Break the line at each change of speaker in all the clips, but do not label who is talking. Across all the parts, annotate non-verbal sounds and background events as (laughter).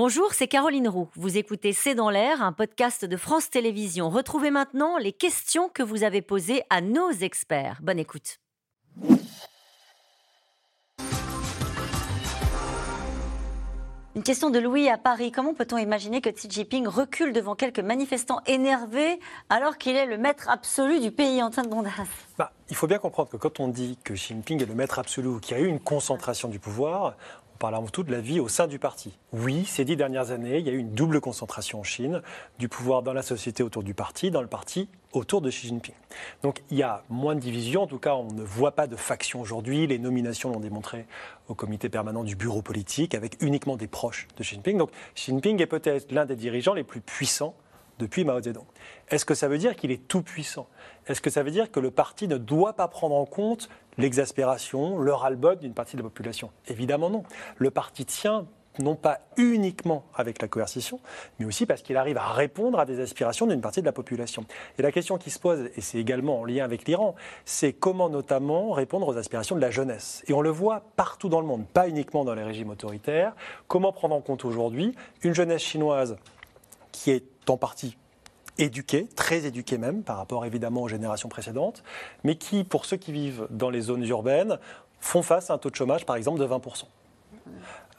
Bonjour, c'est Caroline Roux. Vous écoutez C'est dans l'air, un podcast de France Télévisions. Retrouvez maintenant les questions que vous avez posées à nos experts. Bonne écoute. Une question de Louis à Paris. Comment peut-on imaginer que Xi Jinping recule devant quelques manifestants énervés alors qu'il est le maître absolu du pays en train de bondasse
bah, Il faut bien comprendre que quand on dit que Xi Jinping est le maître absolu, qu'il y a eu une concentration du pouvoir, parle avant tout de la vie au sein du parti. Oui, ces dix dernières années, il y a eu une double concentration en Chine, du pouvoir dans la société autour du parti, dans le parti autour de Xi Jinping. Donc il y a moins de divisions, en tout cas on ne voit pas de factions aujourd'hui, les nominations l'ont démontré au comité permanent du bureau politique, avec uniquement des proches de Xi Jinping. Donc Xi Jinping est peut-être l'un des dirigeants les plus puissants depuis Mao Zedong. Est-ce que ça veut dire qu'il est tout puissant Est-ce que ça veut dire que le parti ne doit pas prendre en compte l'exaspération, le ras-le-bol d'une partie de la population? Évidemment non. Le parti tient non pas uniquement avec la coercition, mais aussi parce qu'il arrive à répondre à des aspirations d'une partie de la population. Et la question qui se pose, et c'est également en lien avec l'Iran, c'est comment notamment répondre aux aspirations de la jeunesse. Et on le voit partout dans le monde, pas uniquement dans les régimes autoritaires. Comment prendre en compte aujourd'hui une jeunesse chinoise qui est en partie éduqués, très éduqués même, par rapport évidemment aux générations précédentes, mais qui, pour ceux qui vivent dans les zones urbaines, font face à un taux de chômage, par exemple, de 20%.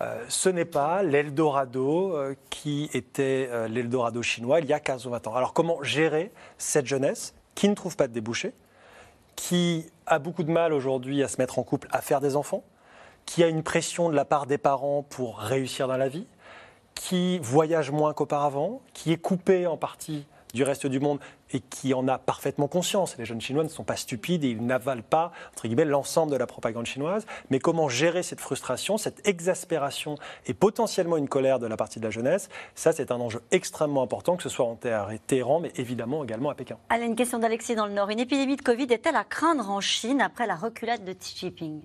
Euh, ce n'est pas l'Eldorado euh, qui était euh, l'Eldorado chinois il y a 15 ou 20 ans. Alors comment gérer cette jeunesse qui ne trouve pas de débouchés, qui a beaucoup de mal aujourd'hui à se mettre en couple, à faire des enfants, qui a une pression de la part des parents pour réussir dans la vie, qui voyage moins qu'auparavant, qui est coupé en partie du reste du monde et qui en a parfaitement conscience. Les jeunes Chinois ne sont pas stupides et ils n'avalent pas, entre guillemets, l'ensemble de la propagande chinoise. Mais comment gérer cette frustration, cette exaspération et potentiellement une colère de la partie de la jeunesse, ça c'est un enjeu extrêmement important, que ce soit en Téhéran, mais évidemment également à Pékin.
Allez, une question d'Alexis dans le Nord. Une épidémie de Covid est-elle à craindre en Chine après la reculade de Xi Jinping?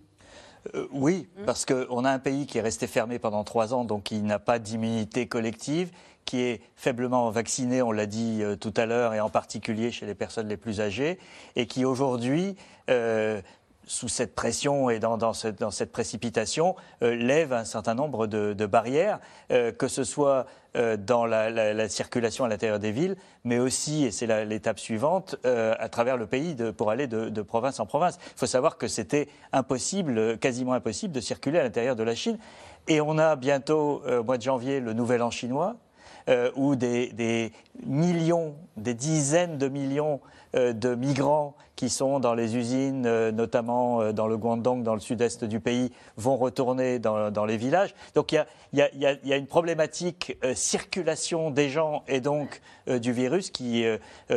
Euh, oui, mmh. parce qu'on a un pays qui est resté fermé pendant trois ans, donc il n'a pas d'immunité collective, qui est faiblement vacciné, on l'a dit euh, tout à l'heure, et en particulier chez les personnes les plus âgées, et qui aujourd'hui euh, sous cette pression et dans, cette, précipitation, euh, lève un certain nombre de, barrières, euh, que ce soit euh, dans la, circulation à l'intérieur des villes, mais aussi, et c'est l'étape suivante, à travers le pays pour aller de, de, province en province. Il faut savoir que c'était impossible, quasiment impossible, de circuler à l'intérieur de la Chine. Et on a bientôt, au mois de janvier, le Nouvel An chinois, euh, où des, millions, des dizaines de millions euh, de migrants qui sont dans les usines, euh, notamment dans le Guangdong, dans le sud-est du pays, vont retourner dans, les villages. Donc il y a, une problématique circulation des gens et donc du virus qui,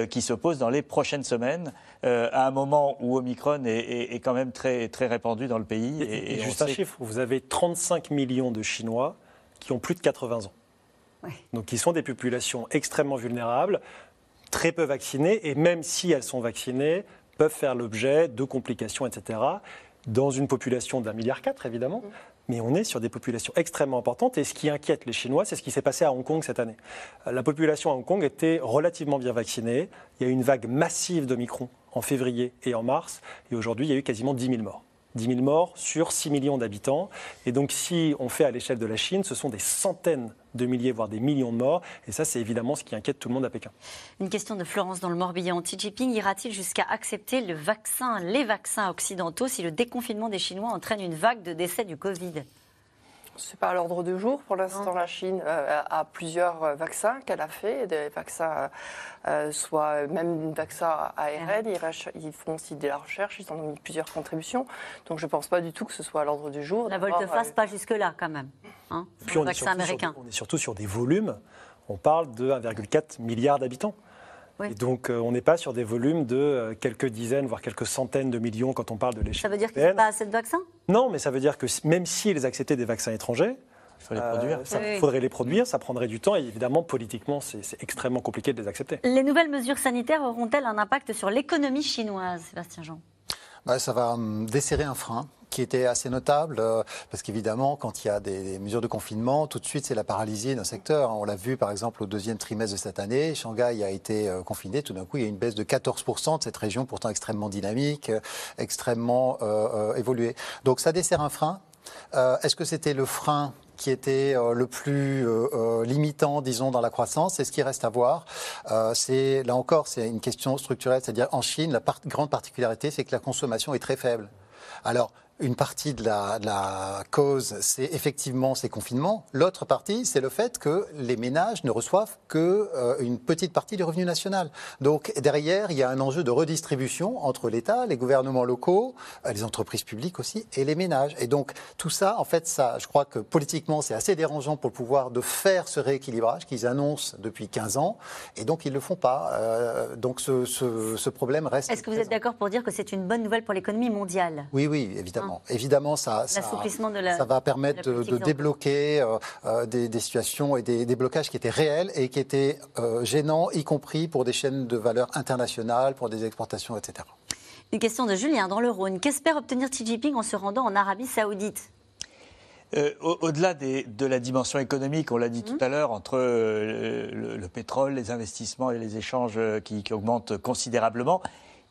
qui se pose dans les prochaines semaines, à un moment où Omicron est, quand même très, très répandu dans le pays.
Et, juste un chiffre, vous avez 35 millions de Chinois qui ont plus de 80 ans. Donc qui sont des populations extrêmement vulnérables, très peu vaccinées, et même si elles sont vaccinées, peuvent faire l'objet de complications, etc. Dans une population d'un milliard quatre, évidemment. Mm. Mais on est sur des populations extrêmement importantes. Et ce qui inquiète les Chinois, c'est ce qui s'est passé à Hong Kong cette année. La population à Hong Kong était relativement bien vaccinée. Il y a eu une vague massive de Micron en février et en mars. Et aujourd'hui, il y a eu quasiment 10 000 morts. 10 000 morts sur 6 millions d'habitants. Et donc, si on fait à l'échelle de la Chine, ce sont des centaines de milliers, voire des millions de morts. Et ça, c'est évidemment ce qui inquiète tout le monde à Pékin.
Une question de Florence dans le Morbihan. Xi Jinping ira-t-il jusqu'à accepter les vaccins occidentaux si le déconfinement des Chinois entraîne une vague de décès du Covid?
C'est pas à l'ordre du jour. Pour l'instant, la Chine euh, a plusieurs euh, vaccins qu'elle a fait, des vaccins, euh, soit même des vaccins ARN. Ils, font aussi de la recherche, ils en ont mis plusieurs contributions. Donc je ne pense pas du tout que ce soit à l'ordre du jour.
La volte-face, pas jusque-là quand même.
Hein, Puis on vaccin américain. on est surtout sur des volumes. On parle de 1,4 milliard d'habitants. Et donc, on n'est pas sur des volumes de quelques dizaines, voire quelques centaines de millions quand on parle de l'échelle.
Ça veut dire qu'il n'y a pas assez de vaccins?
Non, mais ça veut dire que même s'ils acceptaient des vaccins étrangers, il euh, faudrait les produire, ça prendrait du temps et évidemment, politiquement, c'est extrêmement compliqué de les accepter.
Les nouvelles mesures sanitaires auront-elles un impact sur l'économie chinoise, Sébastien Jean?
Bah, Ça va hum, desserrer un frein qui était assez notable, euh, parce qu'évidemment, quand il y a des, mesures de confinement, tout de suite, c'est la paralysie d'un secteur. On l'a vu, par exemple, au deuxième trimestre de cette année, Shanghai a été euh, confiné, tout d'un coup, il y a une baisse de 14% de cette région, pourtant extrêmement dynamique, euh, extrêmement évoluée. Donc ça dessert un frein. Est-ce que c'était le frein qui était le plus limitant, disons, dans la croissance? C'est ce qui reste à voir. C'est là encore, c'est une question structurelle, c'est-à-dire en Chine, la grande particularité, c'est que la consommation est très faible. Alors, une partie de la, de la cause, c'est effectivement ces confinements. L'autre partie, c'est le fait que les ménages ne reçoivent que euh, une petite partie du revenu national. Donc derrière, il y a un enjeu de redistribution entre l'État, les gouvernements locaux, euh, les entreprises publiques aussi, et les ménages. Et donc tout ça, en fait, ça, je crois que politiquement, c'est assez dérangeant pour le pouvoir de faire ce rééquilibrage qu'ils annoncent depuis 15 ans, et donc ils ne le font pas. Euh, donc ce, ce- ce problème reste.
Est-ce que vous êtes d'accord pour dire que c'est une bonne nouvelle pour l'économie mondiale?
Oui, oui, évidemment. Évidemment, ça, ça,
L'assouplissement de la-
ça va permettre
de
débloquer euh, euh, des, des situations et des, des blocages qui étaient réels et qui étaient euh, gênants, y compris pour des chaînes de valeur internationales, pour des exportations, etc.
Une question de Julien dans le Rhône. Qu'espère obtenir Xi Jinping en se rendant en Arabie Saoudite?
Euh, au- Au-delà de la dimension économique, on l'a dit tout à l'heure, entre euh, le, le pétrole, les investissements et les échanges qui, qui augmentent considérablement,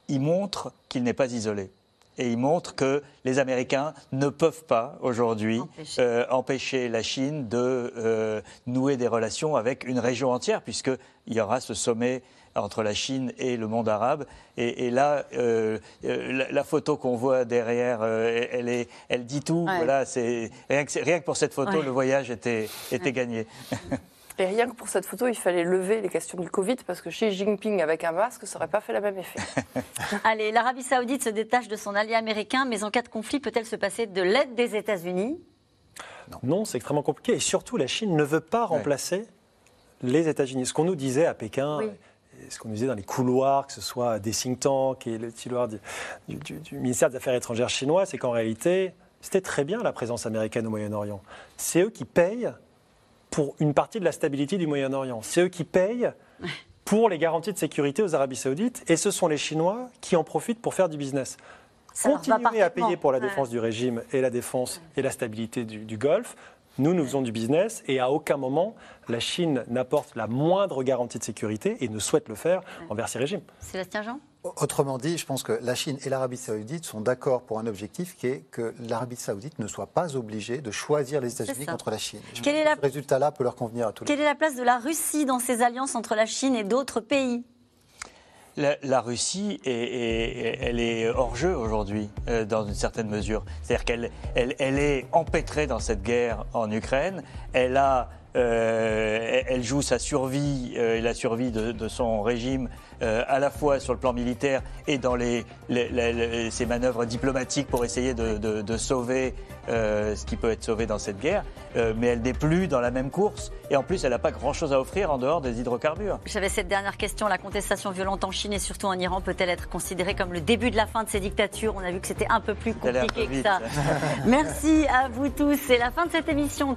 il montre qu'il n'est pas isolé. Et il montre que les Américains ne peuvent pas aujourd'hui
Empêcher.
euh, empêcher la Chine de euh, nouer des relations avec une région entière, puisqu'il y aura ce sommet entre la Chine et le monde arabe. Et, et là, euh, la, la photo qu'on voit derrière, euh, elle, est, elle dit tout.
Ouais.
Voilà, c'est rien que, rien que pour cette photo,
Ouais.
le voyage était, était gagné. (laughs)
Et rien que pour cette photo, il fallait lever les questions du Covid parce que Xi Jinping avec un masque, ça n'aurait pas fait le même effet. (laughs)
Allez, l'Arabie Saoudite se détache de son allié américain, mais en cas de conflit, peut-elle se passer de l'aide des États-Unis?
Non, c'est extrêmement compliqué. Et surtout, la Chine ne veut pas remplacer les États-Unis. Ce qu'on nous disait à Pékin,
Oui.
ce qu'on nous disait dans les couloirs, que ce soit des think tanks et le du- du- du ministère des Affaires étrangères chinois, c'est qu'en réalité, c'était très bien la présence américaine au Moyen-Orient. C'est eux qui payent pour une partie de la stabilité du Moyen-Orient. C'est eux qui payent pour les garanties de sécurité aux Arabies Saoudites, et ce sont les Chinois qui en profitent pour faire du business.
Ça
Continuer à payer pour la
Ouais.
défense du régime et la défense et la stabilité du, du Golfe. Nous, nous faisons du business et à aucun moment la Chine n'apporte la moindre garantie de sécurité et ne souhaite le faire envers ces régimes.
Sébastien Jean?
Autrement dit, je pense que la Chine et l'Arabie saoudite sont d'accord pour un objectif qui est que l'Arabie saoudite ne soit pas obligée de choisir les États-Unis contre la Chine. Pense
est la-
Ce résultat-là peut leur convenir à tous les
Quelle est la place de la Russie dans ces alliances entre la Chine et d'autres pays?
La, la Russie, est, est- elle est hors jeu aujourd'hui, euh, dans une certaine mesure. C'est-à-dire qu'elle elle, elle est empêtrée dans cette guerre en Ukraine. Elle, a, euh, elle- joue sa survie euh, et la survie de, de son régime euh, à la fois sur le plan militaire et dans les, les- les- les- ses manœuvres diplomatiques pour essayer de, de- de sauver ce qui peut être sauvé dans cette guerre. Mais elle n'est plus dans la même course. Et en plus, elle n'a pas grand-chose à offrir en dehors des hydrocarbures.
J'avais cette dernière question. La contestation violente en Chine et surtout en Iran peut-elle être considérée comme le début de la fin de ces dictatures? On a vu que c'était un peu plus
peu
compliqué que ça. (laughs) Merci à vous tous. C'est la fin de cette émission.